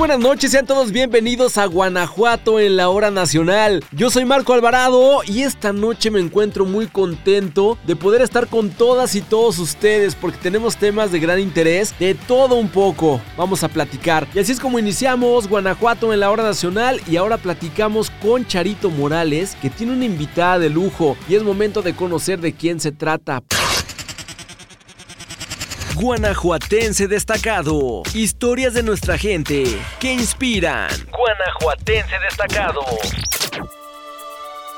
buenas noches, sean todos bienvenidos a Guanajuato en la hora nacional. Yo soy Marco Alvarado y esta noche me encuentro muy contento de poder estar con todas y todos ustedes porque tenemos temas de gran interés, de todo un poco. Vamos a platicar. Y así es como iniciamos Guanajuato en la hora nacional y ahora platicamos con Charito Morales que tiene una invitada de lujo y es momento de conocer de quién se trata. Guanajuatense destacado. Historias de nuestra gente que inspiran. Guanajuatense destacado.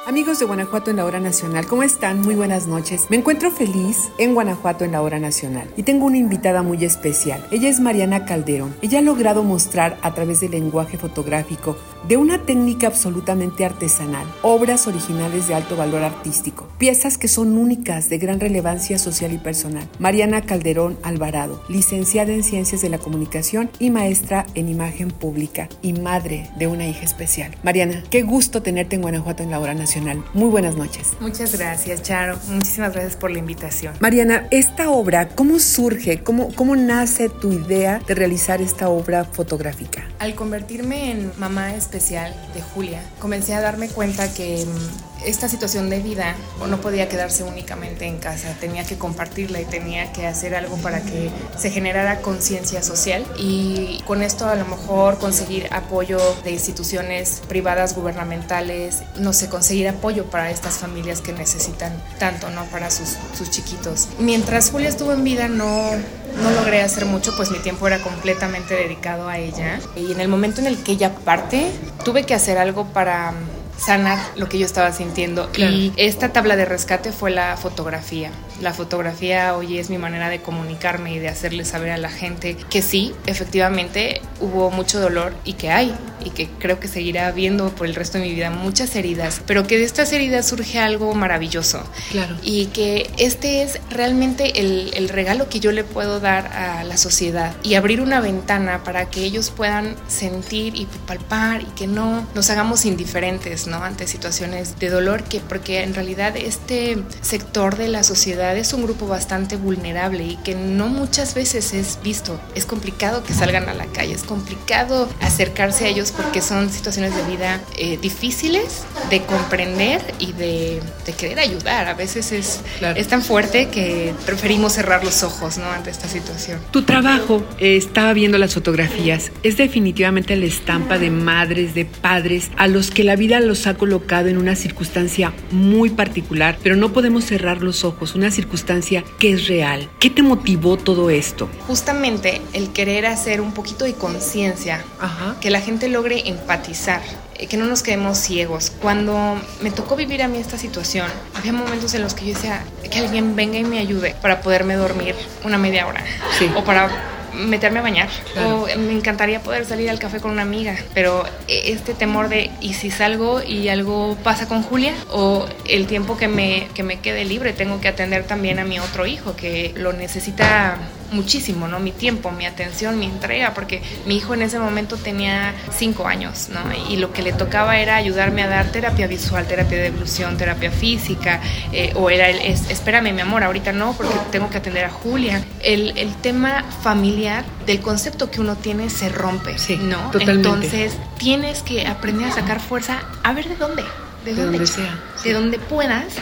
Amigos de Guanajuato en la hora nacional, ¿cómo están? Muy buenas noches. Me encuentro feliz en Guanajuato en la hora nacional y tengo una invitada muy especial. Ella es Mariana Calderón. Ella ha logrado mostrar a través del lenguaje fotográfico de una técnica absolutamente artesanal, obras originales de alto valor artístico, piezas que son únicas de gran relevancia social y personal. Mariana Calderón Alvarado, licenciada en Ciencias de la Comunicación y maestra en Imagen Pública y madre de una hija especial. Mariana, qué gusto tenerte en Guanajuato en la hora nacional. Muy buenas noches. Muchas gracias, Charo. Muchísimas gracias por la invitación. Mariana, esta obra, ¿cómo surge? ¿Cómo, cómo nace tu idea de realizar esta obra fotográfica? Al convertirme en mamá especial de Julia, comencé a darme cuenta que mm, esta situación de vida no podía quedarse únicamente en casa, tenía que compartirla y tenía que hacer algo para que se generara conciencia social y con esto a lo mejor conseguir apoyo de instituciones privadas, gubernamentales, no sé, conseguir apoyo para estas familias que necesitan tanto, ¿no? Para sus, sus chiquitos. Mientras Julia estuvo en vida no, no logré hacer mucho, pues mi tiempo era completamente dedicado a ella y en el momento en el que ella parte, tuve que hacer algo para sanar lo que yo estaba sintiendo. Y esta tabla de rescate fue la fotografía. La fotografía hoy es mi manera de comunicarme y de hacerle saber a la gente que sí, efectivamente hubo mucho dolor y que hay, y que creo que seguirá habiendo por el resto de mi vida muchas heridas, pero que de estas heridas surge algo maravilloso. Claro. Y que este es realmente el, el regalo que yo le puedo dar a la sociedad y abrir una ventana para que ellos puedan sentir y palpar y que no nos hagamos indiferentes ¿no? ante situaciones de dolor, que porque en realidad este sector de la sociedad es un grupo bastante vulnerable y que no muchas veces es visto. Es complicado que salgan a la calle, es complicado acercarse a ellos porque son situaciones de vida eh, difíciles de comprender y de, de, querer ayudar. A veces es, claro. es tan fuerte que preferimos cerrar los ojos ¿no? ante esta situación. Tu trabajo, eh, estaba viendo las fotografías, es definitivamente la estampa de madres, de padres, a los que la vida los ha colocado en una circunstancia muy particular, pero no podemos cerrar los ojos, una circunstancia que es real. ¿Qué te motivó todo esto? Justamente el querer hacer un poquito de conciencia, que la gente logre empatizar, eh, que no nos quedemos ciegos. Cuando me tocó vivir a mí esta situación, había momentos en los que yo decía que alguien venga y me ayude para poderme dormir una media hora sí. o para meterme a bañar claro. o me encantaría poder salir al café con una amiga, pero este temor de ¿y si salgo y algo pasa con Julia? O el tiempo que me, que me quede libre tengo que atender también a mi otro hijo que lo necesita muchísimo, ¿no? Mi tiempo, mi atención, mi entrega, porque mi hijo en ese momento tenía cinco años, ¿no? Y lo que le tocaba era ayudarme a dar terapia visual, terapia de evolución, terapia física, eh, o era el, es, espérame mi amor, ahorita no, porque tengo que atender a Julia. El, el tema familiar del concepto que uno tiene se rompe, sí, ¿no? Totalmente. Entonces tienes que aprender a sacar fuerza a ver de dónde, de, de dónde, sea, de sí. donde puedas,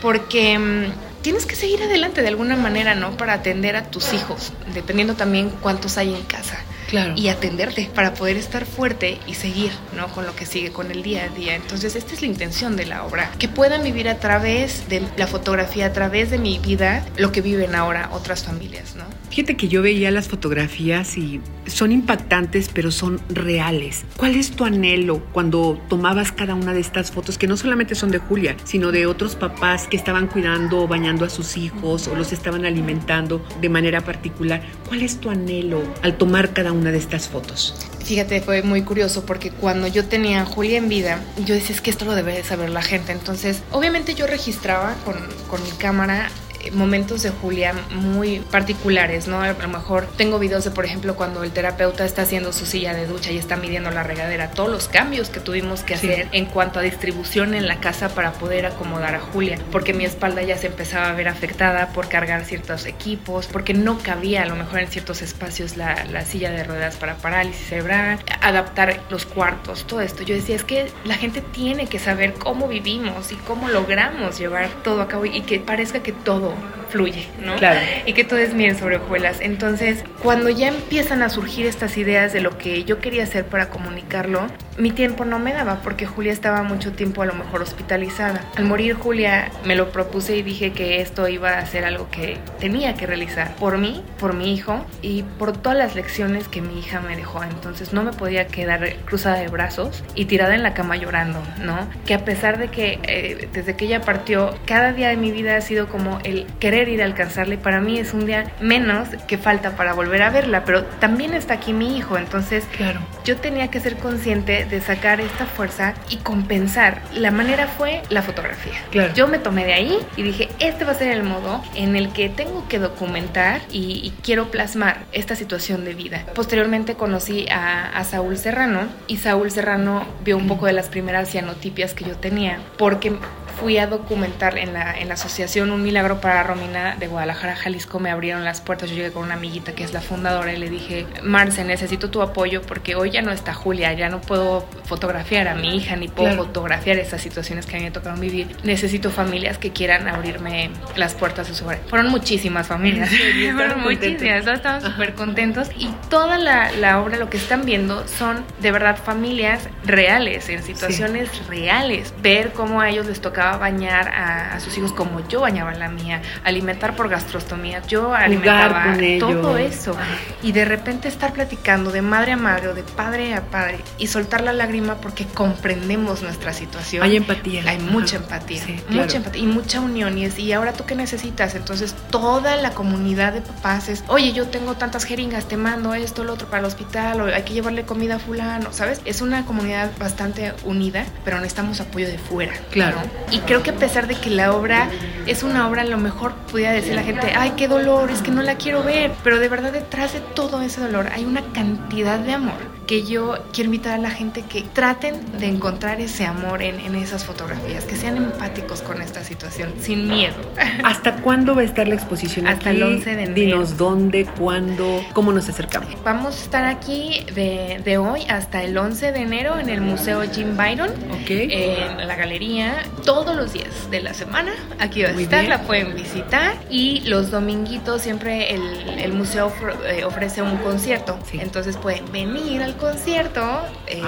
porque mm, tienes que seguir adelante de alguna manera, ¿no? Para atender a tus hijos, dependiendo también cuántos hay en casa. Claro. Y atenderte para poder estar fuerte y seguir, ¿no? Con lo que sigue, con el día a día. Entonces, esta es la intención de la obra. Que puedan vivir a través de la fotografía, a través de mi vida, lo que viven ahora otras familias, ¿no? Fíjate que yo veía las fotografías y son impactantes, pero son reales. ¿Cuál es tu anhelo cuando tomabas cada una de estas fotos, que no solamente son de Julia, sino de otros papás que estaban cuidando o bañando a sus hijos o los estaban alimentando de manera particular? ¿Cuál es tu anhelo al tomar cada una de estas fotos? Fíjate, fue muy curioso porque cuando yo tenía a Julia en vida, yo decía, es que esto lo debe de saber la gente. Entonces, obviamente yo registraba con, con mi cámara momentos de Julia muy particulares, ¿no? A lo mejor tengo videos de, por ejemplo, cuando el terapeuta está haciendo su silla de ducha y está midiendo la regadera, todos los cambios que tuvimos que hacer en cuanto a distribución en la casa para poder acomodar a Julia, porque mi espalda ya se empezaba a ver afectada por cargar ciertos equipos, porque no cabía a lo mejor en ciertos espacios la, la silla de ruedas para parálisis cerebral, adaptar los cuartos, todo esto. Yo decía, es que la gente tiene que saber cómo vivimos y cómo logramos llevar todo a cabo y que parezca que todo fluye, ¿no? Claro. Y que todo es miel sobre hojuelas. Entonces, cuando ya empiezan a surgir estas ideas de lo que yo quería hacer para comunicarlo, mi tiempo no me daba porque Julia estaba mucho tiempo a lo mejor hospitalizada. Al morir Julia me lo propuse y dije que esto iba a ser algo que tenía que realizar por mí, por mi hijo y por todas las lecciones que mi hija me dejó. Entonces no me podía quedar cruzada de brazos y tirada en la cama llorando, ¿no? Que a pesar de que eh, desde que ella partió, cada día de mi vida ha sido como el querer ir a alcanzarla y para mí es un día menos que falta para volver a verla, pero también está aquí mi hijo, entonces Claro. yo tenía que ser consciente de sacar esta fuerza y compensar. La manera fue la fotografía. Claro. Yo me tomé de ahí y dije, este va a ser el modo en el que tengo que documentar y, y quiero plasmar esta situación de vida. Posteriormente conocí a, a Saúl Serrano y Saúl Serrano vio un poco de las primeras cianotipias que yo tenía porque fui a documentar en la, en la asociación Un Milagro para Romina de Guadalajara, Jalisco, me abrieron las puertas. Yo llegué con una amiguita que es la fundadora y le dije, Marce, necesito tu apoyo porque hoy ya no está Julia, ya no puedo fotografiar a mi hija ni puedo Claro. fotografiar estas situaciones que a mí me tocaron vivir. Necesito familias que quieran abrirme las puertas de su hogar. Fueron muchísimas familias, ¿En serio? fueron muchísimas, estaban súper contentos y toda la, la obra, lo que están viendo son de verdad familias reales, en situaciones reales. Ver cómo a ellos les tocaba bañar a, a sus hijos como yo bañaba la mía, alimentar por gastrostomía, yo alimentaba con ellos. todo eso. Y de repente estar platicando de madre a madre o de padre a padre y soltar la lágrima porque comprendemos nuestra situación. Hay empatía. Hay Ajá. mucha empatía, Sí, mucha claro. empatía y mucha unión. Y, es, y ahora tú qué necesitas. Entonces toda la comunidad de papás es, oye, yo tengo tantas jeringas, te mando esto, lo otro para el hospital, o hay que llevarle comida a fulano, ¿sabes? Es una comunidad bastante unida, pero necesitamos apoyo de fuera. Claro. ¿no? Y creo que a pesar de que la obra es una obra, a lo mejor pudiera decir la gente, ay, qué dolor, es que no la quiero ver. Pero de verdad detrás de todo ese dolor hay una cantidad de amor que yo quiero invitar a la gente que traten de encontrar ese amor en, en esas fotografías, que sean empáticos con esta situación, sin miedo. ¿Hasta cuándo va a estar la exposición Hasta aquí? el 11 de enero. Dinos dónde, cuándo, cómo nos acercamos. Vamos a estar aquí de, de hoy hasta el 11 de enero en el Museo Jim Byron. Ok. en la galería todos los días de la semana. Aquí va a Muy estar, bien. la pueden visitar. Y los dominguitos siempre el, el museo eh, ofrece un concierto. Sí. Entonces pueden venir al concierto, eh,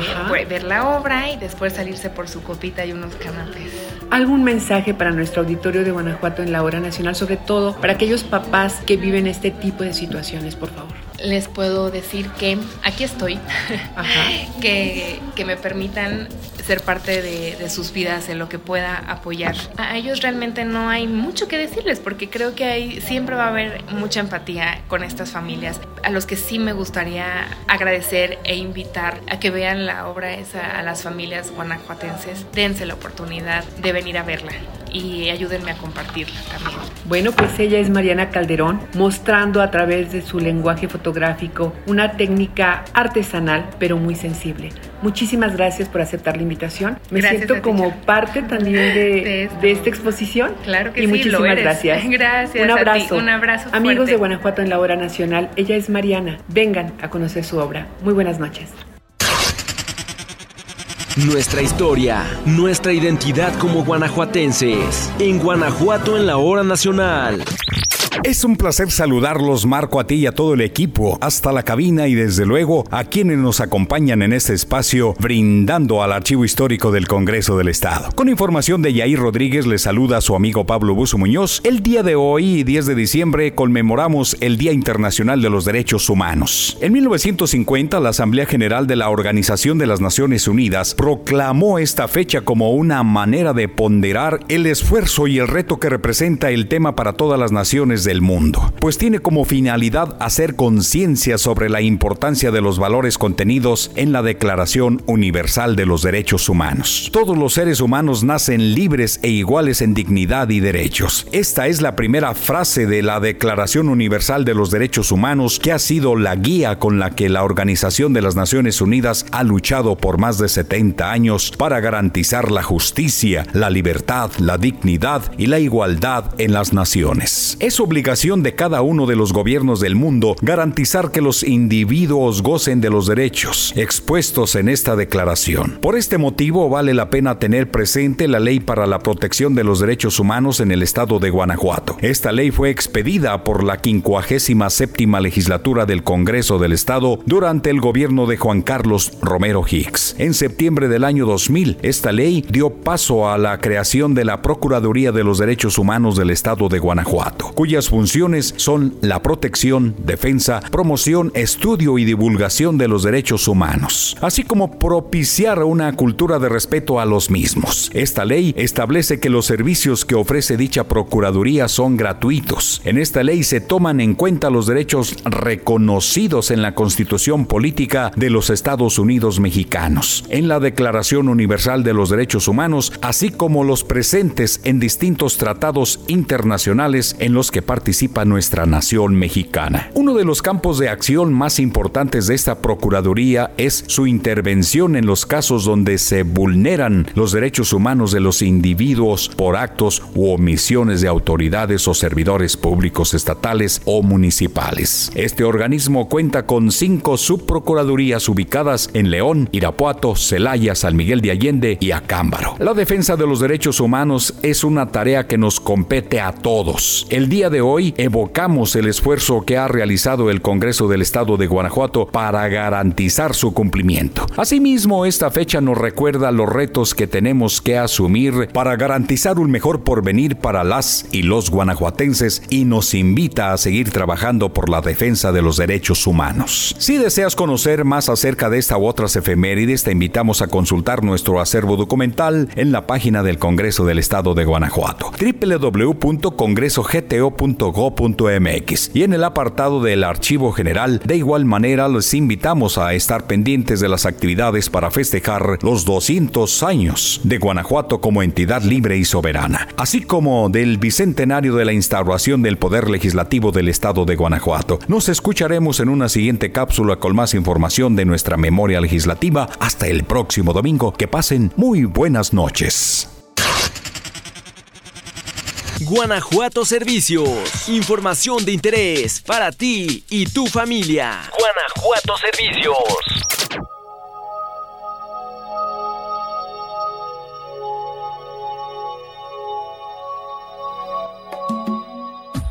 ver la obra y después salirse por su copita y unos canapés. ¿Algún mensaje para nuestro auditorio de Guanajuato en la hora nacional, sobre todo para aquellos papás que viven este tipo de situaciones, por favor? Les puedo decir que aquí estoy. Ajá. que, que me permitan ser parte de, de sus vidas en lo que pueda apoyar. A ellos realmente no hay mucho que decirles porque creo que hay, siempre va a haber mucha empatía con estas familias a los que sí me gustaría agradecer e invitar a que vean la obra esa a las familias guanajuatenses. Dense la oportunidad de venir a verla y ayúdenme a compartirla también. Bueno, pues ella es Mariana Calderón, mostrando a través de su lenguaje fotográfico una técnica artesanal, pero muy sensible. Muchísimas gracias por aceptar la invitación. Me Gracias siento ti, como Char. parte también de, De esto. de esta exposición. Claro que y sí, muchísimas lo eres. gracias. Gracias Un a ti, abrazo. un abrazo Amigos fuerte. de Guanajuato en la hora nacional, ella es Mariana. Vengan a conocer su obra. Muy buenas noches. Nuestra historia, nuestra identidad como guanajuatenses. En Guanajuato en la hora nacional. Es un placer saludarlos, Marco, a ti y a todo el equipo, hasta la cabina y desde luego a quienes nos acompañan en este espacio brindando al Archivo Histórico del Congreso del Estado. Con información de Yair Rodríguez les saluda a su amigo Pablo Buzo Muñoz. El día de hoy, 10 de diciembre, conmemoramos el Día Internacional de los Derechos Humanos. En 1950, la Asamblea General de la Organización de las Naciones Unidas proclamó esta fecha como una manera de ponderar el esfuerzo y el reto que representa el tema para todas las naciones del mundo, pues tiene como finalidad hacer conciencia sobre la importancia de los valores contenidos en la Declaración Universal de los Derechos Humanos. Todos los seres humanos nacen libres e iguales en dignidad y derechos. Esta es la primera frase de la Declaración Universal de los Derechos Humanos que ha sido la guía con la que la Organización de las Naciones Unidas ha luchado por más de 70 años para garantizar la justicia, la libertad, la dignidad y la igualdad en las naciones. Es obligación de cada uno de los gobiernos del mundo garantizar que los individuos gocen de los derechos expuestos en esta declaración. Por este motivo vale la pena tener presente la Ley para la Protección de los Derechos Humanos en el estado de Guanajuato. Esta ley fue expedida por la 57 legislatura del Congreso del Estado durante el gobierno de Juan Carlos Romero Hicks. En septiembre del año 2000, esta ley dio paso a la creación de la Procuraduría de los Derechos Humanos del Estado de Guanajuato, cuyas funciones son la protección, defensa, promoción, estudio y divulgación de los derechos humanos, así como propiciar una cultura de respeto a los mismos. Esta ley establece que los servicios que ofrece dicha Procuraduría son gratuitos. En esta ley se toman en cuenta los derechos reconocidos en la Constitución Política de los Estados Unidos Mexicanos, en la Declaración Universal de los Derechos Humanos, así como los presentes en distintos tratados internacionales en los que participa nuestra nación mexicana. Uno de los campos de acción más importantes de esta Procuraduría es su intervención en los casos donde se vulneran los derechos humanos de los individuos por actos u omisiones de autoridades o servidores públicos estatales o municipales. Este organismo cuenta con cinco subprocuradurías ubicadas en León, Irapuato, Celaya, San Miguel de Allende y Acámbaro. La defensa de los derechos humanos es una tarea que nos compete a todos. El día de hoy evocamos el esfuerzo que ha realizado el Congreso del Estado de Guanajuato para garantizar su cumplimiento. Asimismo, esta fecha nos recuerda los retos que tenemos que asumir para garantizar un mejor porvenir para las y los guanajuatenses y nos invita a seguir trabajando por la defensa de los derechos humanos. Si deseas conocer más acerca de esta u otras efemérides, te invitamos a consultar nuestro acervo documental en la página del Congreso del Estado de Guanajuato, www.congresogto.go.mx y en el apartado del Archivo General. De igual manera, les invitamos a estar pendientes de las actividades para festejar los 200 años de Guanajuato como entidad libre y soberana, así como del bicentenario de la instauración del Poder Legislativo del Estado de Guanajuato. Nos escucharemos en una siguiente cápsula con más información de nuestra memoria legislativa. Hasta el próximo domingo. Que pasen muy buenas noches. Guanajuato Servicios. Información de interés para ti y tu familia. Guanajuato Servicios.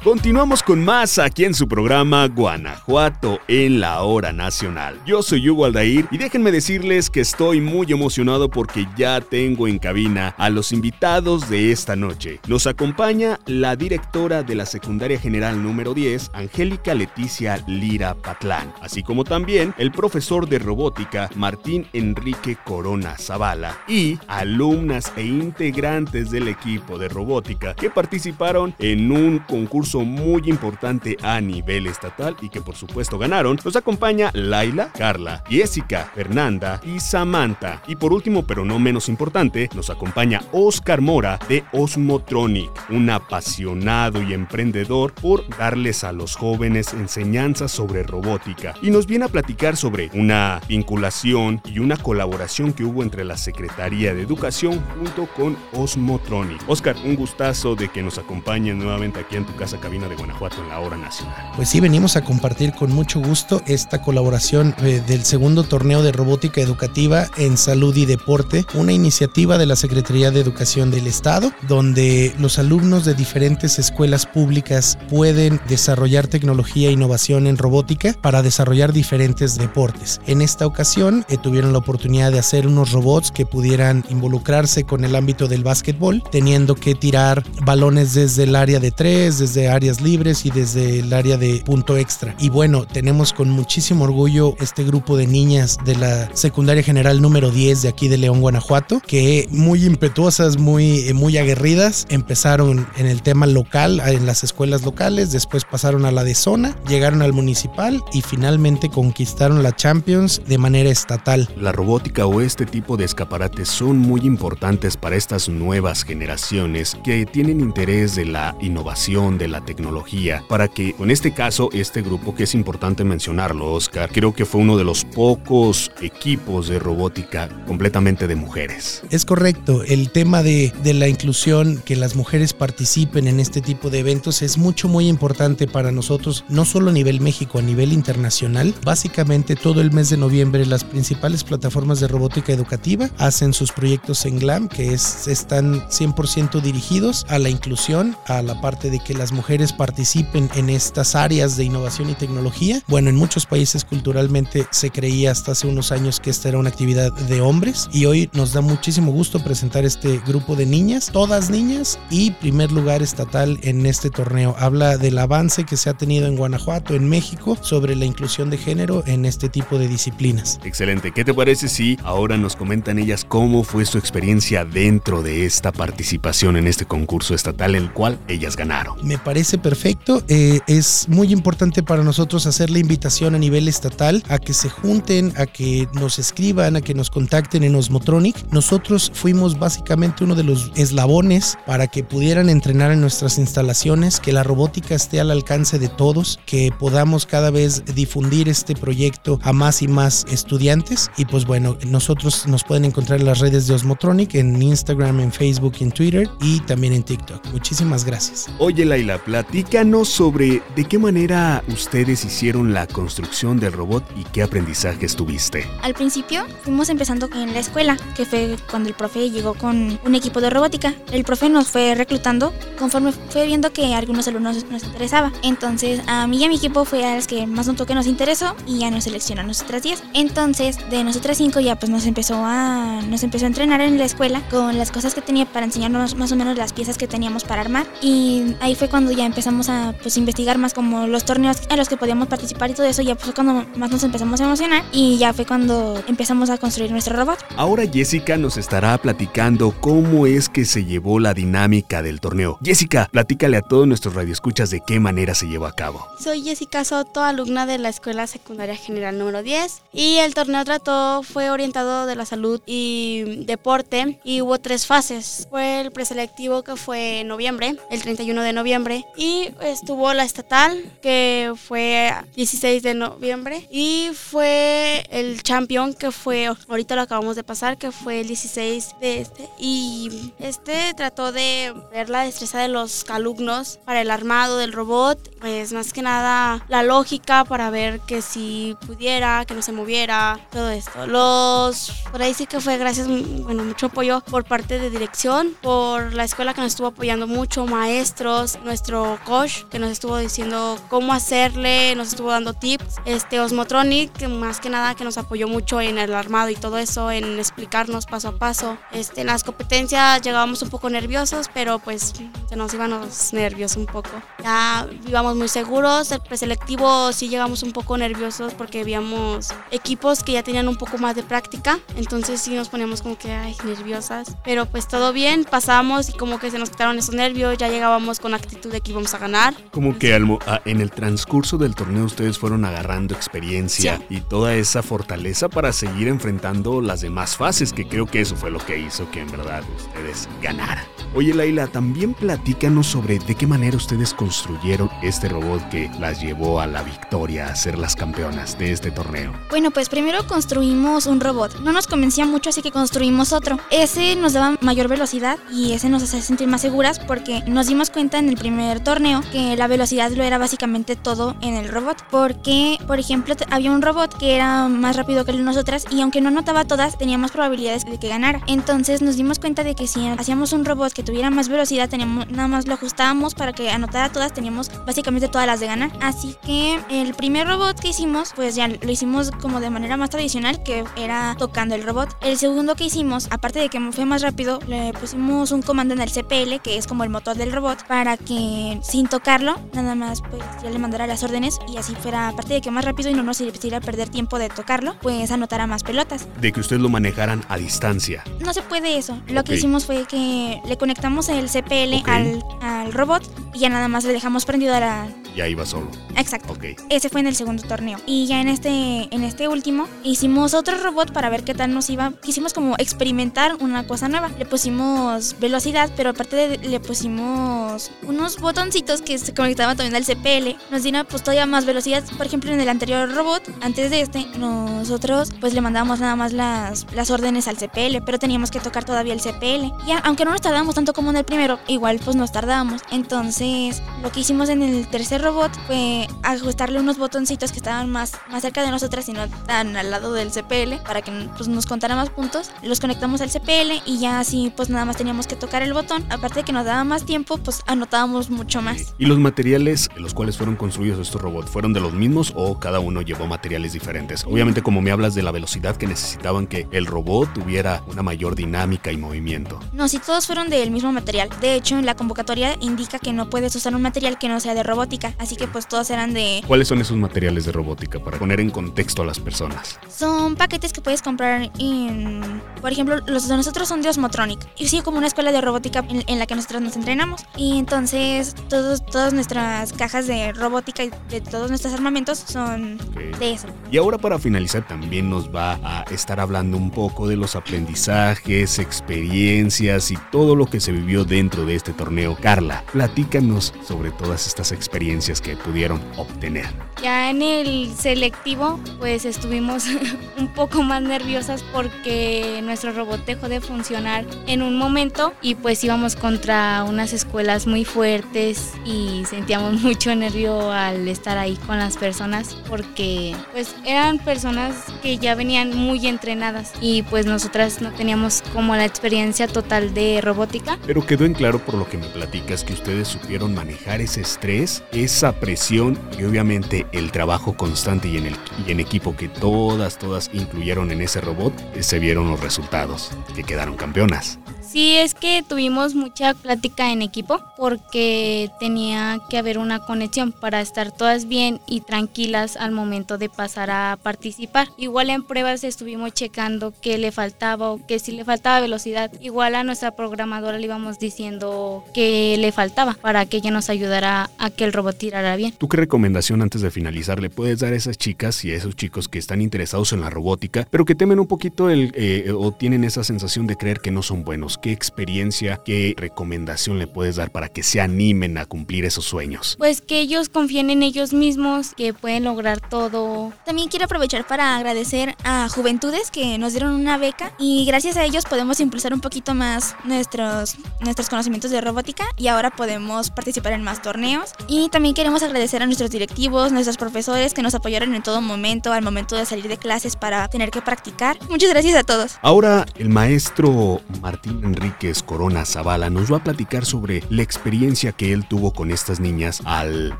Continuamos con más aquí en su programa Guanajuato en la hora nacional. Yo soy Hugo Aldair y déjenme decirles que estoy muy emocionado porque ya tengo en cabina a los invitados de esta noche. Nos acompaña la directora de la Secundaria General número 10, Angélica Leticia Lira Patlán, así como también el profesor de robótica Martín Enrique Corona Zavala y alumnas e integrantes del equipo de robótica que participaron en un concurso muy importante a nivel estatal y que por supuesto ganaron, nos acompaña Laila, Carla, Jessica, Fernanda y Samantha. Y por último, pero no menos importante, nos acompaña Oscar Mora de Osmotronic, un apasionado y emprendedor por darles a los jóvenes enseñanzas sobre robótica. Y nos viene a platicar sobre una vinculación y una colaboración que hubo entre la Secretaría de Educación junto con Osmotronic. Oscar, un gustazo de que nos acompañen nuevamente aquí en tu casa cabina de Guanajuato en la hora nacional. Pues sí, venimos a compartir con mucho gusto esta colaboración eh, del segundo torneo de robótica educativa en salud y deporte, una iniciativa de la Secretaría de Educación del Estado, donde los alumnos de diferentes escuelas públicas pueden desarrollar tecnología e innovación en robótica para desarrollar diferentes deportes. En esta ocasión eh, tuvieron la oportunidad de hacer unos robots que pudieran involucrarse con el ámbito del básquetbol, teniendo que tirar balones desde el área de 3, áreas libres y desde el área de punto extra. Y bueno, tenemos con muchísimo orgullo este grupo de niñas de la secundaria general número 10 de aquí de León, Guanajuato, que muy impetuosas, muy, muy aguerridas, empezaron en el tema local, en las escuelas locales, después pasaron a la de zona, llegaron al municipal y finalmente conquistaron la Champions de manera estatal. La robótica o este tipo de escaparates son muy importantes para estas nuevas generaciones que tienen interés de la innovación, de la tecnología, para que en este caso este grupo que es importante mencionarlo, Oscar, creo que fue uno de los pocos equipos de robótica completamente de mujeres. Es correcto, el tema de, de la inclusión, que las mujeres participen en este tipo de eventos es mucho, muy importante para nosotros, no solo a nivel México, a nivel internacional. Básicamente todo el mes de noviembre las principales plataformas de robótica educativa hacen sus proyectos en GLAM, que es, están 100% dirigidos a la inclusión, a la parte de que las mujeres participen en estas áreas de innovación y tecnología. Bueno, en muchos países culturalmente se creía hasta hace unos años que esta era una actividad de hombres y hoy nos da muchísimo gusto presentar este grupo de niñas, todas niñas y primer lugar estatal en este torneo. Habla del avance que se ha tenido en Guanajuato, en México, sobre la inclusión de género en este tipo de disciplinas. Excelente. ¿Qué te parece si ahora nos comentan ellas cómo fue su experiencia dentro de esta participación en este concurso estatal, el cual ellas ganaron? Me parece perfecto. Eh, es muy importante para nosotros hacer la invitación a nivel estatal a que se junten, a que nos escriban, a que nos contacten en Osmotronic. Nosotros fuimos básicamente uno de los eslabones para que pudieran entrenar en nuestras instalaciones, que la robótica esté al alcance de todos, que podamos cada vez difundir este proyecto a más y más estudiantes. Y pues bueno, nosotros nos pueden encontrar en las redes de Osmotronic, en Instagram, en Facebook, en Twitter y también en TikTok. Muchísimas gracias. Oye Laila, platícanos sobre de qué manera ustedes hicieron la construcción del robot y qué aprendizajes tuviste. Al principio fuimos empezando en la escuela, que fue cuando el profe llegó con un equipo de robótica. El profe nos fue reclutando conforme fue viendo que a algunos alumnos nos interesaba. Entonces a mí y a mi equipo fue a los que más notó que nos interesó y ya nos seleccionó a nosotras 10. Entonces de nosotras 5 ya pues nos empezó a nos empezó a entrenar en la escuela con las cosas que tenía para enseñarnos más o menos las piezas que teníamos para armar y ahí fue cuando ya empezamos a pues investigar más como los torneos a los que podíamos participar y todo eso ya pues cuando más nos empezamos a emocionar y ya fue cuando empezamos a construir nuestro robot. Ahora Jessica nos estará platicando cómo es que se llevó la dinámica del torneo. Jessica, platícale a todos nuestros radioescuchas de qué manera se llevó a cabo. Soy Jessica Soto, alumna de la Escuela Secundaria General número 10 y el torneo trató fue orientado de la salud y deporte y hubo tres fases. Fue el preselectivo que fue en noviembre, el 31 de noviembre y estuvo la estatal que fue 16 de noviembre y fue el champion que fue ahorita lo acabamos de pasar que fue el 16 de este y este trató de ver la destreza de los alumnos para el armado del robot pues más que nada la lógica para ver que si pudiera que no se moviera todo esto. Los por ahí sí que fue gracias bueno mucho apoyo por parte de dirección por la escuela que nos estuvo apoyando mucho maestros nuestro coach que nos estuvo diciendo cómo hacerle nos estuvo dando tips. Este Osmotronic que más que nada que nos apoyó mucho en el armado y todo eso en explicarnos paso a paso. Este en las competencias llegábamos un poco nerviosos pero pues se nos iban los nervios un poco. Ya íbamos muy seguros el preselectivo sí llegamos un poco nerviosos porque habíamos equipos que ya tenían un poco más de práctica. Entonces sí nos poníamos como que ay, nerviosas. Pero pues todo bien pasamos y como que se nos quitaron esos nervios ya llegábamos con actitud de que íbamos a ganar Como que al mo- a- en el transcurso del torneo ustedes fueron agarrando experiencia y toda esa fortaleza para seguir enfrentando las demás fases, que creo que eso fue lo que hizo que en verdad ustedes ganaran. Oye Laila, también platícanos sobre de qué manera ustedes construyeron este robot que las llevó a la victoria, a ser las campeonas de este torneo. Bueno, pues primero construimos un robot. No nos convencía mucho, así que construimos otro. Ese nos daba mayor velocidad y ese nos hacía sentir más seguras porque nos dimos cuenta en el primer torneo que la velocidad lo era básicamente todo en el robot. Porque, por ejemplo, había un robot que era más rápido que nosotras y aunque no anotaba todas, tenía más probabilidades de que ganara. Entonces nos dimos cuenta de que si hacíamos un robot que tuviera más velocidad, teníamos, nada más lo ajustábamos para que anotara todas, teníamos básicamente todas las de ganar. Así que el primer robot que hicimos, pues ya lo hicimos como de manera más tradicional, que era tocando el robot. El segundo que hicimos, aparte de que fue más rápido, le pusimos un comando en el CPL, que es como el motor del robot, para que que sin tocarlo, nada más pues ya le mandara las órdenes y así fuera, aparte de que más rápido y no nos hiciera perder tiempo de tocarlo, pues anotara más pelotas. De que ustedes lo manejaran a distancia. No se puede eso. Lo que hicimos fue que le conectamos el CPL al, al, robot y ya nada más le dejamos prendido a la... Ya iba solo. Exacto. Ese fue en el segundo torneo. Y ya en este, en este último hicimos otro robot para ver qué tal nos iba. Quisimos como experimentar una cosa nueva. Le pusimos velocidad, pero aparte de, le pusimos unos botoncitos que se conectaban también al CPL. Nos dieron pues todavía más velocidad. Por ejemplo, en el anterior robot, antes de este, nosotros pues le mandábamos nada más las, las órdenes al CPL, pero teníamos que tocar todavía el CPL. Ya, aunque no nos tardábamos tanto como en el primero, igual pues nos tardábamos. Entonces, lo que hicimos en el tercer robot fue ajustarle unos botoncitos que estaban más, más cerca de nosotras y no tan al lado del CPL para que pues, nos contara más puntos. Los conectamos al CPL y ya así pues nada más teníamos que tocar el botón. Aparte de que nos daba más tiempo, pues anotábamos mucho más. ¿Y los materiales en los cuales fueron construidos estos robots fueron de los mismos o cada uno llevó materiales diferentes? Obviamente como me hablas de la velocidad que necesitaban que el robot tuviera una mayor dinámica y movimiento. No, si todos fueron del mismo material. De hecho, en la convocatoria indica que no puedes usar un material que no sea de robótica, así que pues todos eran de... ¿Cuáles son esos materiales de robótica para poner en contexto a las personas? Son paquetes que puedes comprar en... Por ejemplo, los de nosotros son de Osmotronic. Y sí, como una escuela de robótica en, la que nosotros nos entrenamos. Y entonces todos, todas nuestras cajas de robótica y de todos nuestros armamentos son de eso. Y ahora para finalizar también nos va a estar hablando un poco de los aprendizajes, experiencias y todo lo que se vivió dentro de este torneo. Carla, platícanos sobre todas estas experiencias que pudieron obtener. Ya en el selectivo, pues estuvimos un poco más nerviosas porque nuestro robot dejó de funcionar en un momento y pues íbamos contra unas escuelas muy fuertes y sentíamos mucho nervio al estar ahí con las personas porque pues eran personas que ya venían muy entrenadas y pues nosotras no teníamos como la experiencia total de robótica. Pero quedó en claro por lo que me platicas que ustedes supieron manejar ese estrés, esa presión y obviamente el trabajo constante y en, el, y en equipo que todas, todas incluyeron en ese robot, eh, se vieron los resultados, que quedaron campeonas. Sí, es que tuvimos mucha plática en equipo porque tenía que haber una conexión para estar todas bien y tranquilas al momento de pasar a participar. Igual en pruebas estuvimos checando qué le faltaba o que si le faltaba velocidad. Igual a nuestra programadora le íbamos diciendo qué le faltaba para que ella nos ayudara a que el robot tirara bien. ¿Tú qué recomendación antes de finalizar le puedes dar a esas chicas y a esos chicos que están interesados en la robótica, pero que temen un poquito el, eh, o tienen esa sensación de creer que no son buenos? ¿Qué experiencia, qué recomendación le puedes dar para que se animen a cumplir esos sueños? Pues que ellos confíen en ellos mismos, que pueden lograr todo. También quiero aprovechar para agradecer a Juventudes que nos dieron una beca y gracias a ellos podemos impulsar un poquito más nuestros, nuestros conocimientos de robótica y ahora podemos participar en más torneos. Y también queremos agradecer a nuestros directivos, nuestros profesores que nos apoyaron en todo momento, al momento de salir de clases para tener que practicar. Muchas gracias a todos. Ahora el maestro Martín Enríquez Corona Zavala nos va a platicar sobre la experiencia que él tuvo con estas niñas al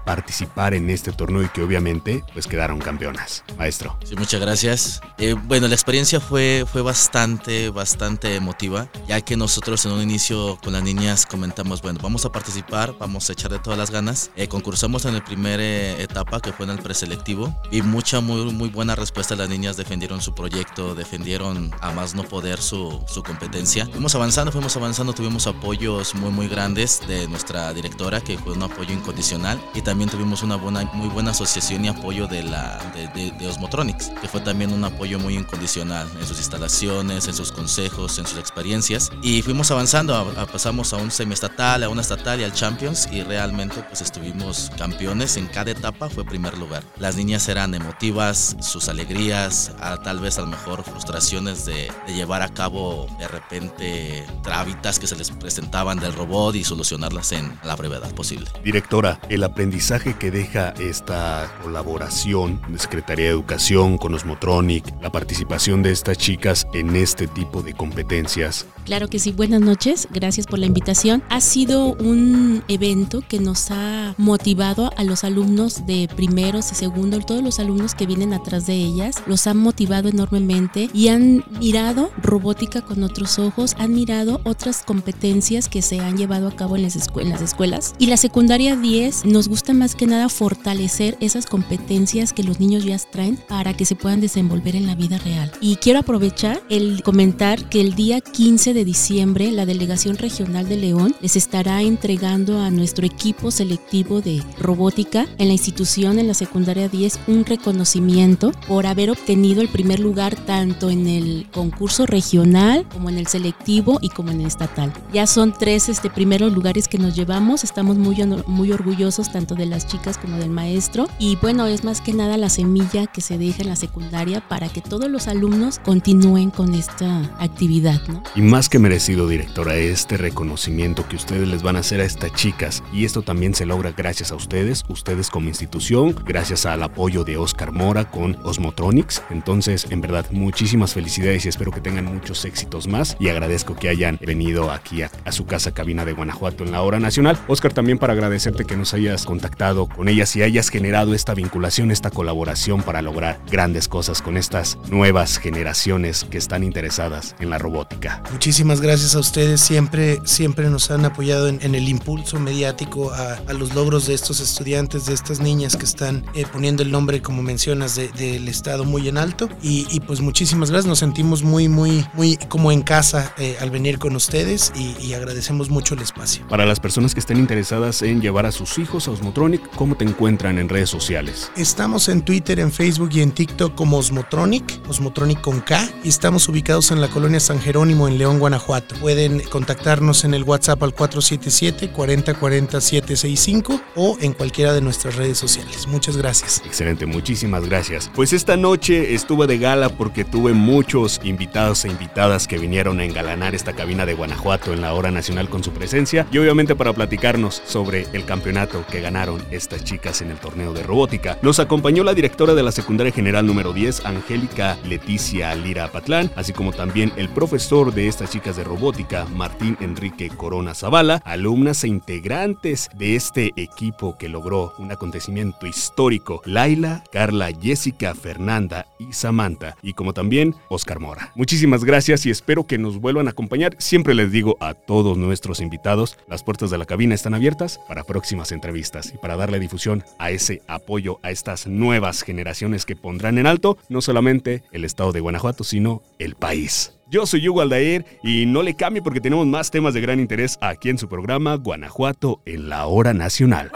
participar en este torneo y que obviamente pues quedaron campeonas. Maestro. Sí, muchas gracias. Eh, bueno, la experiencia fue, fue bastante, bastante emotiva, ya que nosotros en un inicio con las niñas comentamos, bueno, vamos a participar, vamos a echar de todas las ganas. Eh, concursamos en la primera eh, etapa que fue en el preselectivo y mucha, muy, muy buena respuesta. Las niñas defendieron su proyecto, defendieron a más no poder su, su competencia. Fuimos avanzando, fuimos avanzando, tuvimos apoyos muy, muy grandes de nuestra directora, que fue un apoyo incondicional, y también tuvimos una buena, muy buena asociación y apoyo de, la, de, de, Osmotronics, que fue también un apoyo muy incondicional en sus instalaciones, en sus consejos, en sus experiencias. Y fuimos avanzando, a, pasamos a un semiestatal, a una estatal y al Champions, y realmente pues estuvimos campeones en cada etapa, fue primer lugar. Las niñas eran emotivas, sus alegrías, a, tal vez a lo mejor frustraciones de, de llevar a cabo de repente trábitas que se les presentaban del robot y solucionarlas en la brevedad posible. Directora, el aprendizaje que deja esta colaboración de Secretaría de Educación con Osmotronic, la participación de estas chicas en este tipo de competencias. Claro que sí, buenas noches, gracias por la invitación. Ha sido un evento que nos ha motivado a los alumnos de primeros y segundos, todos los alumnos que vienen atrás de ellas, los han motivado enormemente y han mirado robótica con otros ojos, han mirado otras competencias que se han llevado a cabo en las, escuelas. Y la secundaria 10 nos gusta más que nada fortalecer esas competencias que los niños ya traen para que se puedan desenvolver en la vida real. Y quiero aprovechar el comentar que el día 15 de diciembre la Delegación Regional de León les estará entregando a nuestro equipo selectivo de robótica en la institución en la secundaria 10 un reconocimiento por haber obtenido el primer lugar tanto en el concurso regional como en el selectivo y como en el estatal. Ya son tres este, primeros lugares que nos llevamos, estamos muy, muy orgullosos tanto de las chicas como del maestro y bueno, es más que nada la semilla que se deja en la secundaria para que todos los alumnos continúen con esta actividad. ¿no? Y más que merecido, directora, este reconocimiento que ustedes les van a hacer a estas chicas y esto también se logra gracias a ustedes, ustedes como institución, gracias al apoyo de Oscar Mora con Osmotronics. Entonces, en verdad, muchísimas felicidades y espero que tengan muchos éxitos más y agradezco que hayan venido aquí a, su casa cabina de Guanajuato en la hora nacional. Oscar, también para agradecerte que nos hayas contactado con ellas y hayas generado esta vinculación, esta colaboración para lograr grandes cosas con estas nuevas generaciones que están interesadas en la robótica. Muchísimas gracias a ustedes, siempre, siempre nos han apoyado en, el impulso mediático a, los logros de estos estudiantes, de estas niñas que están eh, poniendo el nombre, como mencionas, del Estado muy en alto. Y, pues muchísimas gracias, nos sentimos muy, muy, muy como en casa eh, al venir con ustedes y, agradecemos mucho el espacio. Para las personas que estén interesadas en llevar a sus hijos a Osmotronic, ¿cómo te encuentran en redes sociales? Estamos en Twitter, en Facebook y en TikTok como Osmotronic, Osmotronic con K, y estamos ubicados en la colonia San Jerónimo en León, Guanajuato. Pueden contactarnos en el WhatsApp al 477 40 40 765 o en cualquiera de nuestras redes sociales. Muchas gracias. Excelente, muchísimas gracias. Pues esta noche estuve de gala porque tuve muchos invitados e invitadas que vinieron a engalanar esta cabina de Guanajuato en la hora nacional con su presencia y obviamente para platicarnos sobre el campeonato que ganaron estas chicas en el torneo de robótica. Nos acompañó la directora de la secundaria general número 10, Angélica Leticia Lira Patlán, así como también el profesor de estas chicas de robótica, Martín Enrique Corona Zavala, alumnas e integrantes de este equipo que logró un acontecimiento histórico, Laila, Carla, Jessica, Fernanda y Samantha, y como también Oscar Mora. Muchísimas gracias y espero que nos vuelvan a Siempre les digo a todos nuestros invitados, las puertas de la cabina están abiertas para próximas entrevistas y para darle difusión a ese apoyo a estas nuevas generaciones que pondrán en alto no solamente el estado de Guanajuato, sino el país. Yo soy Hugo Aldair y no le cambie porque tenemos más temas de gran interés aquí en su programa Guanajuato en la hora nacional.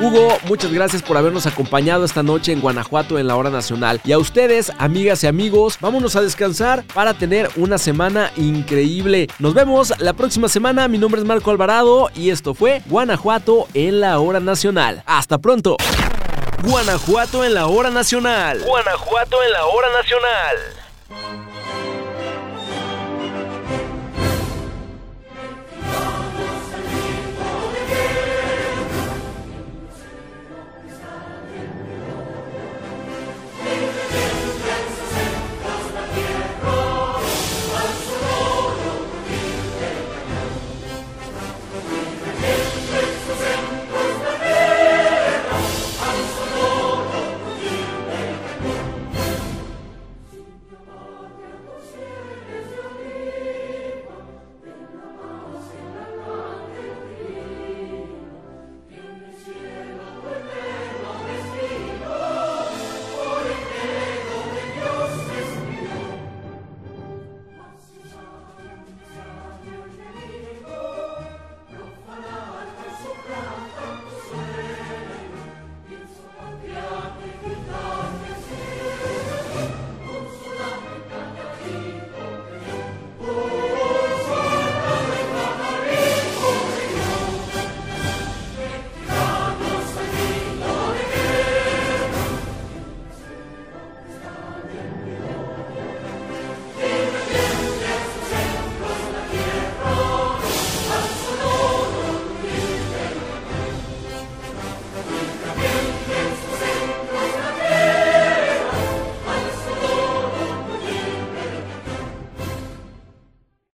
Hugo, muchas gracias por habernos acompañado esta noche en Guanajuato en la hora nacional. Y a ustedes, amigas y amigos, vámonos a descansar para tener una semana increíble. Nos vemos la próxima semana. Mi nombre es Marco Alvarado y esto fue Guanajuato en la hora nacional. Hasta pronto. Guanajuato en la hora nacional. Guanajuato en la hora nacional.